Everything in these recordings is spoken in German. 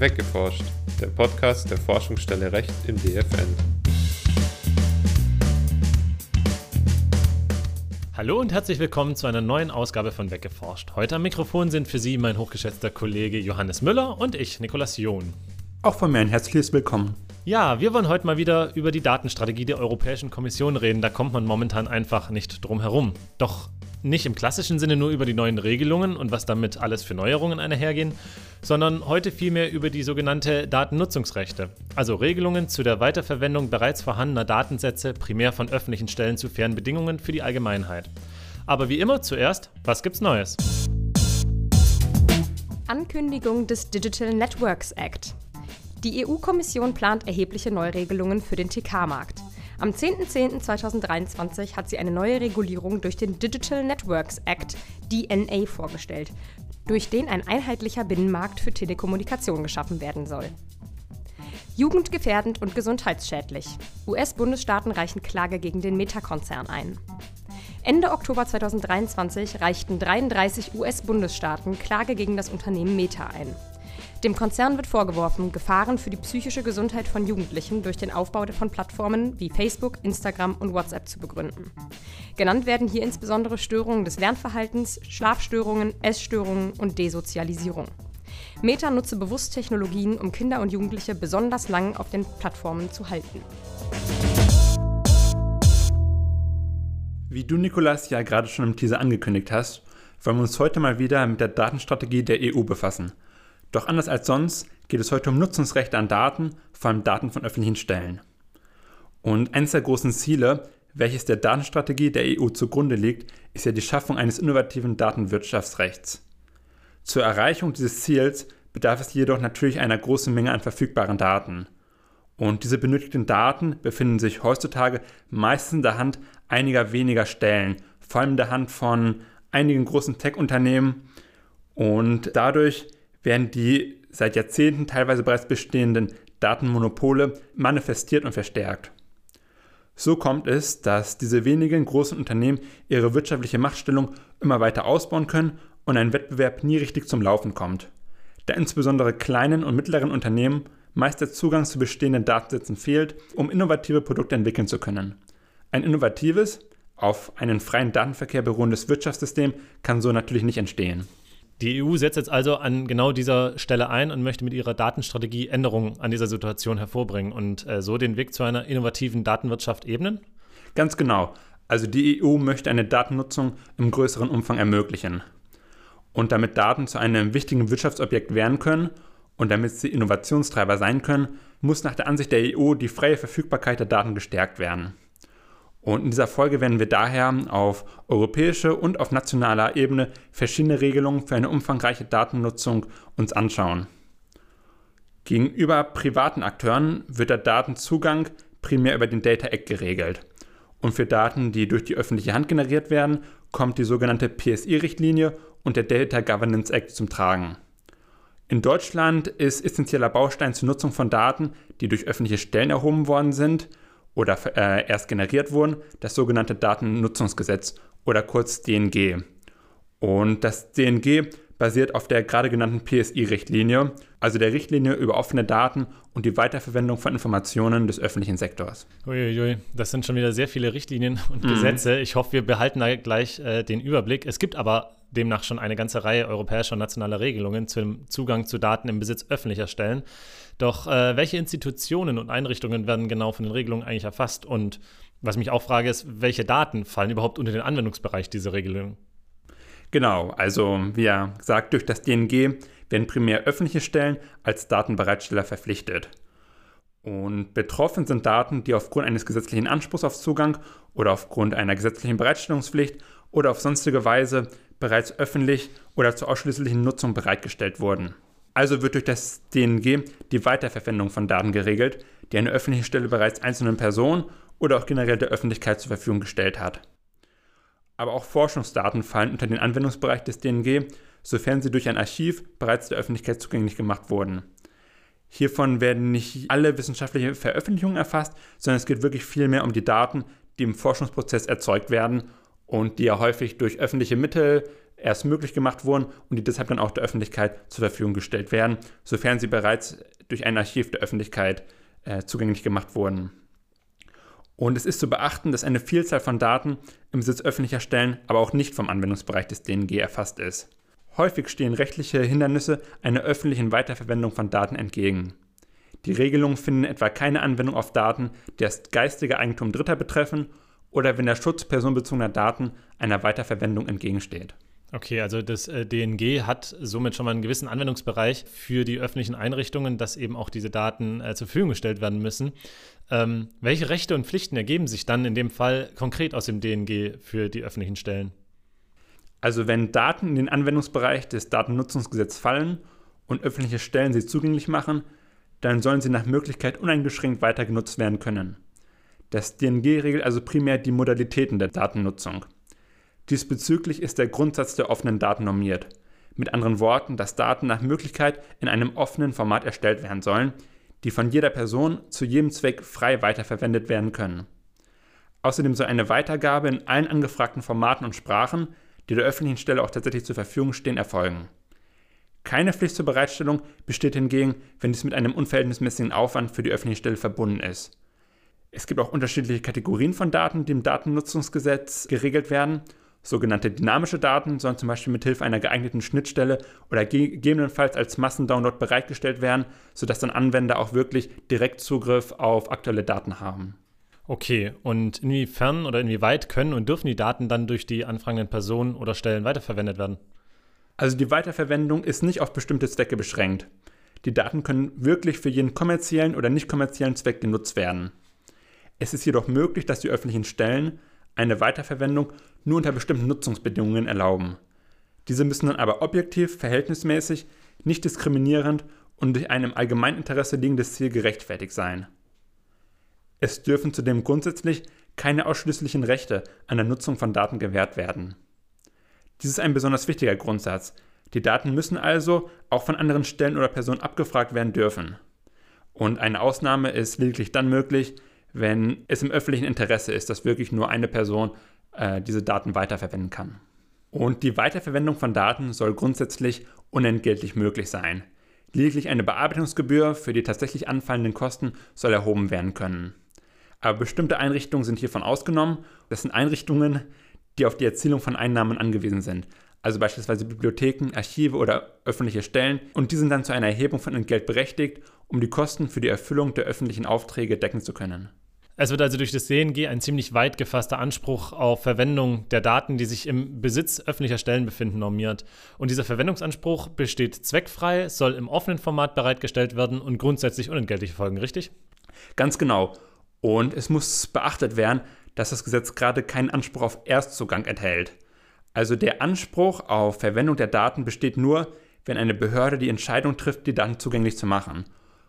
Weggeforscht, der Podcast der Forschungsstelle Recht im DFN. Hallo und herzlich willkommen zu einer neuen Ausgabe von Weggeforscht. Heute am Mikrofon sind für Sie mein hochgeschätzter Kollege Johannes Müller und ich, Nikolas John. Auch von mir ein herzliches Willkommen. Ja, wir wollen heute mal wieder über die Datenstrategie der Europäischen Kommission reden. Da kommt man momentan einfach nicht drum herum. Doch nicht im klassischen Sinne nur über die neuen Regelungen und was damit alles für Neuerungen einhergehen, sondern heute vielmehr über die sogenannte Datennutzungsrechte, also Regelungen zu der Weiterverwendung bereits vorhandener Datensätze primär von öffentlichen Stellen zu fairen Bedingungen für die Allgemeinheit. Aber wie immer zuerst, was gibt's Neues? Ankündigung des Digital Networks Act. Die EU-Kommission plant erhebliche Neuregelungen für den TK-Markt. Am 10.10.2023 hat sie eine neue Regulierung durch den Digital Networks Act, DNA, vorgestellt, durch den ein einheitlicher Binnenmarkt für Telekommunikation geschaffen werden soll. Jugendgefährdend und gesundheitsschädlich. US-Bundesstaaten reichen Klage gegen den Meta-Konzern ein. Ende Oktober 2023 reichten 33 US-Bundesstaaten Klage gegen das Unternehmen Meta ein. Dem Konzern wird vorgeworfen, Gefahren für die psychische Gesundheit von Jugendlichen durch den Aufbau von Plattformen wie Facebook, Instagram und WhatsApp zu begründen. Genannt werden hier insbesondere Störungen des Lernverhaltens, Schlafstörungen, Essstörungen und Desozialisierung. Meta nutze bewusst Technologien, um Kinder und Jugendliche besonders lang auf den Plattformen zu halten. Wie du, Nikolas, ja gerade schon im Teaser angekündigt hast, wollen wir uns heute mal wieder mit der Datenstrategie der EU befassen – doch anders als sonst geht es heute um Nutzungsrechte an Daten, vor allem Daten von öffentlichen Stellen. Und eines der großen Ziele, welches der Datenstrategie der EU zugrunde liegt, ist ja die Schaffung eines innovativen Datenwirtschaftsrechts. Zur Erreichung dieses Ziels bedarf es jedoch natürlich einer großen Menge an verfügbaren Daten. Und diese benötigten Daten befinden sich heutzutage meistens in der Hand einiger weniger Stellen, vor allem in der Hand von einigen großen Tech-Unternehmen. Und dadurch werden die seit Jahrzehnten teilweise bereits bestehenden Datenmonopole manifestiert und verstärkt. So kommt es, dass diese wenigen großen Unternehmen ihre wirtschaftliche Machtstellung immer weiter ausbauen können und ein Wettbewerb nie richtig zum Laufen kommt, da insbesondere kleinen und mittleren Unternehmen meist der Zugang zu bestehenden Datensätzen fehlt, um innovative Produkte entwickeln zu können. Ein innovatives, auf einen freien Datenverkehr beruhendes Wirtschaftssystem kann so natürlich nicht entstehen. Die EU setzt jetzt also an genau dieser Stelle ein und möchte mit ihrer Datenstrategie Änderungen an dieser Situation hervorbringen und äh, so den Weg zu einer innovativen Datenwirtschaft ebnen? Ganz genau. Also die EU möchte eine Datennutzung im größeren Umfang ermöglichen. Und damit Daten zu einem wichtigen Wirtschaftsobjekt werden können und damit sie Innovationstreiber sein können, muss nach der Ansicht der EU die freie Verfügbarkeit der Daten gestärkt werden. Und in dieser Folge werden wir daher auf europäischer und auf nationaler Ebene verschiedene Regelungen für eine umfangreiche Datennutzung uns anschauen. Gegenüber privaten Akteuren wird der Datenzugang primär über den Data Act geregelt. Und für Daten, die durch die öffentliche Hand generiert werden, kommt die sogenannte PSI-Richtlinie und der Data Governance Act zum Tragen. In Deutschland ist essentieller Baustein zur Nutzung von Daten, die durch öffentliche Stellen erhoben worden sind, oder äh, erst generiert wurden, das sogenannte Datennutzungsgesetz oder kurz DNG. Und das DNG basiert auf der gerade genannten PSI-Richtlinie, also der Richtlinie über offene Daten und die Weiterverwendung von Informationen des öffentlichen Sektors. Uiuiui, das sind schon wieder sehr viele Richtlinien und mhm. Gesetze. Ich hoffe, wir behalten da gleich äh, den Überblick. Es gibt aber demnach schon eine ganze Reihe europäischer und nationaler Regelungen zum Zugang zu Daten im Besitz öffentlicher Stellen. Doch äh, welche Institutionen und Einrichtungen werden genau von den Regelungen eigentlich erfasst? Und was mich auch frage, ist, welche Daten fallen überhaupt unter den Anwendungsbereich dieser Regelung? Genau, also wie er sagt, durch das DNG werden primär öffentliche Stellen als Datenbereitsteller verpflichtet. Und betroffen sind Daten, die aufgrund eines gesetzlichen Anspruchs auf Zugang oder aufgrund einer gesetzlichen Bereitstellungspflicht oder auf sonstige Weise bereits öffentlich oder zur ausschließlichen Nutzung bereitgestellt wurden. Also wird durch das DNG die Weiterverwendung von Daten geregelt, die eine öffentliche Stelle bereits einzelnen Personen oder auch generell der Öffentlichkeit zur Verfügung gestellt hat. Aber auch Forschungsdaten fallen unter den Anwendungsbereich des DNG, sofern sie durch ein Archiv bereits der Öffentlichkeit zugänglich gemacht wurden. Hiervon werden nicht alle wissenschaftlichen Veröffentlichungen erfasst, sondern es geht wirklich vielmehr um die Daten, die im Forschungsprozess erzeugt werden und die ja häufig durch öffentliche Mittel erst möglich gemacht wurden und die deshalb dann auch der Öffentlichkeit zur Verfügung gestellt werden, sofern sie bereits durch ein Archiv der Öffentlichkeit äh, zugänglich gemacht wurden. Und es ist zu beachten, dass eine Vielzahl von Daten im Besitz öffentlicher Stellen aber auch nicht vom Anwendungsbereich des DNG erfasst ist. Häufig stehen rechtliche Hindernisse einer öffentlichen Weiterverwendung von Daten entgegen. Die Regelungen finden etwa keine Anwendung auf Daten, die das geistige Eigentum Dritter betreffen oder wenn der Schutz personenbezogener Daten einer Weiterverwendung entgegensteht. Okay, also das äh, DNG hat somit schon mal einen gewissen Anwendungsbereich für die öffentlichen Einrichtungen, dass eben auch diese Daten äh, zur Verfügung gestellt werden müssen. Ähm, welche Rechte und Pflichten ergeben sich dann in dem Fall konkret aus dem DNG für die öffentlichen Stellen? Also wenn Daten in den Anwendungsbereich des Datennutzungsgesetzes fallen und öffentliche Stellen sie zugänglich machen, dann sollen sie nach Möglichkeit uneingeschränkt weiter genutzt werden können. Das DNG regelt also primär die Modalitäten der Datennutzung. Diesbezüglich ist der Grundsatz der offenen Daten normiert. Mit anderen Worten, dass Daten nach Möglichkeit in einem offenen Format erstellt werden sollen, die von jeder Person zu jedem Zweck frei weiterverwendet werden können. Außerdem soll eine Weitergabe in allen angefragten Formaten und Sprachen, die der öffentlichen Stelle auch tatsächlich zur Verfügung stehen, erfolgen. Keine Pflicht zur Bereitstellung besteht hingegen, wenn dies mit einem unverhältnismäßigen Aufwand für die öffentliche Stelle verbunden ist. Es gibt auch unterschiedliche Kategorien von Daten, die im Datennutzungsgesetz geregelt werden Sogenannte dynamische Daten sollen zum Beispiel mit Hilfe einer geeigneten Schnittstelle oder gegebenenfalls als Massendownload bereitgestellt werden, sodass dann Anwender auch wirklich direkt Zugriff auf aktuelle Daten haben. Okay, und inwiefern oder inwieweit können und dürfen die Daten dann durch die anfragenden Personen oder Stellen weiterverwendet werden? Also die Weiterverwendung ist nicht auf bestimmte Zwecke beschränkt. Die Daten können wirklich für jeden kommerziellen oder nicht kommerziellen Zweck genutzt werden. Es ist jedoch möglich, dass die öffentlichen Stellen eine Weiterverwendung nur unter bestimmten Nutzungsbedingungen erlauben. Diese müssen dann aber objektiv, verhältnismäßig, nicht diskriminierend und durch ein im Allgemeininteresse liegendes Ziel gerechtfertigt sein. Es dürfen zudem grundsätzlich keine ausschließlichen Rechte an der Nutzung von Daten gewährt werden. Dies ist ein besonders wichtiger Grundsatz. Die Daten müssen also auch von anderen Stellen oder Personen abgefragt werden dürfen. Und eine Ausnahme ist lediglich dann möglich, wenn es im öffentlichen Interesse ist, dass wirklich nur eine Person äh, diese Daten weiterverwenden kann. Und die Weiterverwendung von Daten soll grundsätzlich unentgeltlich möglich sein. Lediglich eine Bearbeitungsgebühr für die tatsächlich anfallenden Kosten soll erhoben werden können. Aber bestimmte Einrichtungen sind hiervon ausgenommen. Das sind Einrichtungen, die auf die Erzielung von Einnahmen angewiesen sind. Also beispielsweise Bibliotheken, Archive oder öffentliche Stellen. Und die sind dann zu einer Erhebung von Entgelt berechtigt, um die Kosten für die Erfüllung der öffentlichen Aufträge decken zu können. Es wird also durch das DNG ein ziemlich weit gefasster Anspruch auf Verwendung der Daten, die sich im Besitz öffentlicher Stellen befinden, normiert. Und dieser Verwendungsanspruch besteht zweckfrei, soll im offenen Format bereitgestellt werden und grundsätzlich unentgeltlich folgen, richtig? Ganz genau. Und es muss beachtet werden, dass das Gesetz gerade keinen Anspruch auf Erstzugang enthält. Also der Anspruch auf Verwendung der Daten besteht nur, wenn eine Behörde die Entscheidung trifft, die Daten zugänglich zu machen.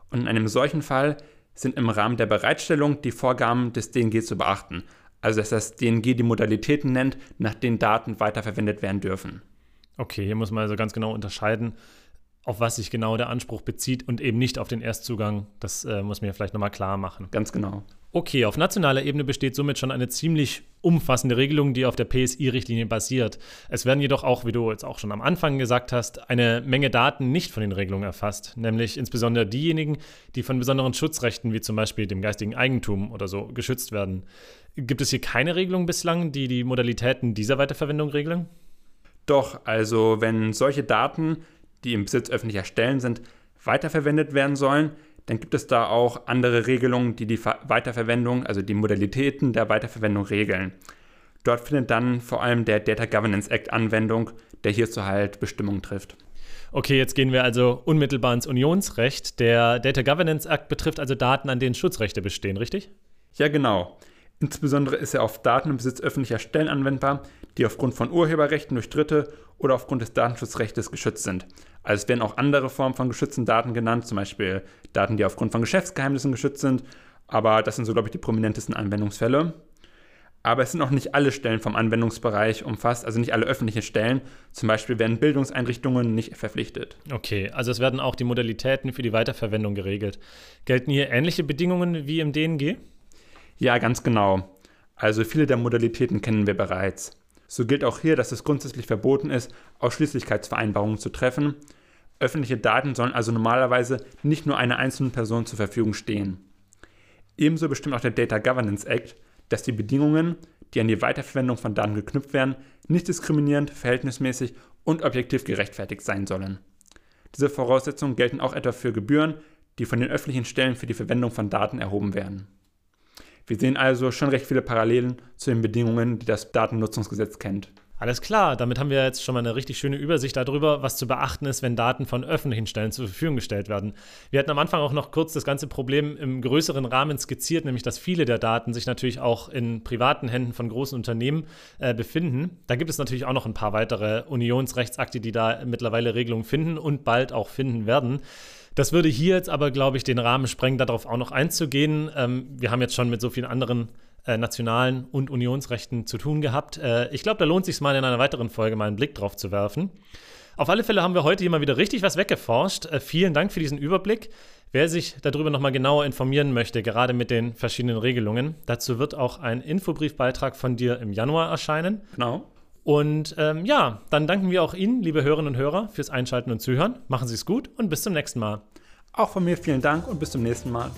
Und in einem solchen Fall sind im Rahmen der Bereitstellung die Vorgaben des DNG zu beachten, also dass das DNG die Modalitäten nennt, nach denen Daten weiterverwendet werden dürfen. Okay, hier muss man also ganz genau unterscheiden, auf was sich genau der Anspruch bezieht und eben nicht auf den Erstzugang. Das äh, muss mir vielleicht nochmal klar machen. Ganz genau. Okay, auf nationaler Ebene besteht somit schon eine ziemlich umfassende Regelung, die auf der PSI-Richtlinie basiert. Es werden jedoch auch, wie du jetzt auch schon am Anfang gesagt hast, eine Menge Daten nicht von den Regelungen erfasst, nämlich insbesondere diejenigen, die von besonderen Schutzrechten wie zum Beispiel dem geistigen Eigentum oder so geschützt werden. Gibt es hier keine Regelung bislang, die die Modalitäten dieser Weiterverwendung regeln? Doch, also wenn solche Daten, die im Besitz öffentlicher Stellen sind, weiterverwendet werden sollen, dann gibt es da auch andere Regelungen, die die Weiterverwendung, also die Modalitäten der Weiterverwendung regeln. Dort findet dann vor allem der Data Governance Act Anwendung, der hierzu halt Bestimmungen trifft. Okay, jetzt gehen wir also unmittelbar ins Unionsrecht. Der Data Governance Act betrifft also Daten, an denen Schutzrechte bestehen, richtig? Ja, genau. Insbesondere ist er auf Daten im Besitz öffentlicher Stellen anwendbar, die aufgrund von Urheberrechten durch Dritte oder aufgrund des Datenschutzrechts geschützt sind. Also es werden auch andere Formen von geschützten Daten genannt, zum Beispiel Daten, die aufgrund von Geschäftsgeheimnissen geschützt sind. Aber das sind so, glaube ich, die prominentesten Anwendungsfälle. Aber es sind auch nicht alle Stellen vom Anwendungsbereich umfasst, also nicht alle öffentlichen Stellen. Zum Beispiel werden Bildungseinrichtungen nicht verpflichtet. Okay, also es werden auch die Modalitäten für die Weiterverwendung geregelt. Gelten hier ähnliche Bedingungen wie im DNG? Ja, ganz genau. Also viele der Modalitäten kennen wir bereits. So gilt auch hier, dass es grundsätzlich verboten ist, Ausschließlichkeitsvereinbarungen zu treffen. Öffentliche Daten sollen also normalerweise nicht nur einer einzelnen Person zur Verfügung stehen. Ebenso bestimmt auch der Data Governance Act, dass die Bedingungen, die an die Weiterverwendung von Daten geknüpft werden, nicht diskriminierend, verhältnismäßig und objektiv gerechtfertigt sein sollen. Diese Voraussetzungen gelten auch etwa für Gebühren, die von den öffentlichen Stellen für die Verwendung von Daten erhoben werden. Wir sehen also schon recht viele Parallelen zu den Bedingungen, die das Datennutzungsgesetz kennt. Alles klar, damit haben wir jetzt schon mal eine richtig schöne Übersicht darüber, was zu beachten ist, wenn Daten von öffentlichen Stellen zur Verfügung gestellt werden. Wir hatten am Anfang auch noch kurz das ganze Problem im größeren Rahmen skizziert, nämlich dass viele der Daten sich natürlich auch in privaten Händen von großen Unternehmen äh, befinden. Da gibt es natürlich auch noch ein paar weitere Unionsrechtsakte, die da mittlerweile Regelungen finden und bald auch finden werden. Das würde hier jetzt aber, glaube ich, den Rahmen sprengen, darauf auch noch einzugehen. Ähm, wir haben jetzt schon mit so vielen anderen äh, nationalen und Unionsrechten zu tun gehabt. Äh, ich glaube, da lohnt es sich mal in einer weiteren Folge mal einen Blick drauf zu werfen. Auf alle Fälle haben wir heute hier mal wieder richtig was weggeforscht. Äh, vielen Dank für diesen Überblick. Wer sich darüber nochmal genauer informieren möchte, gerade mit den verschiedenen Regelungen, dazu wird auch ein Infobriefbeitrag von dir im Januar erscheinen. Genau. Und ähm, ja, dann danken wir auch Ihnen, liebe Hörerinnen und Hörer, fürs Einschalten und Zuhören. Machen Sie es gut und bis zum nächsten Mal. Auch von mir vielen Dank und bis zum nächsten Mal.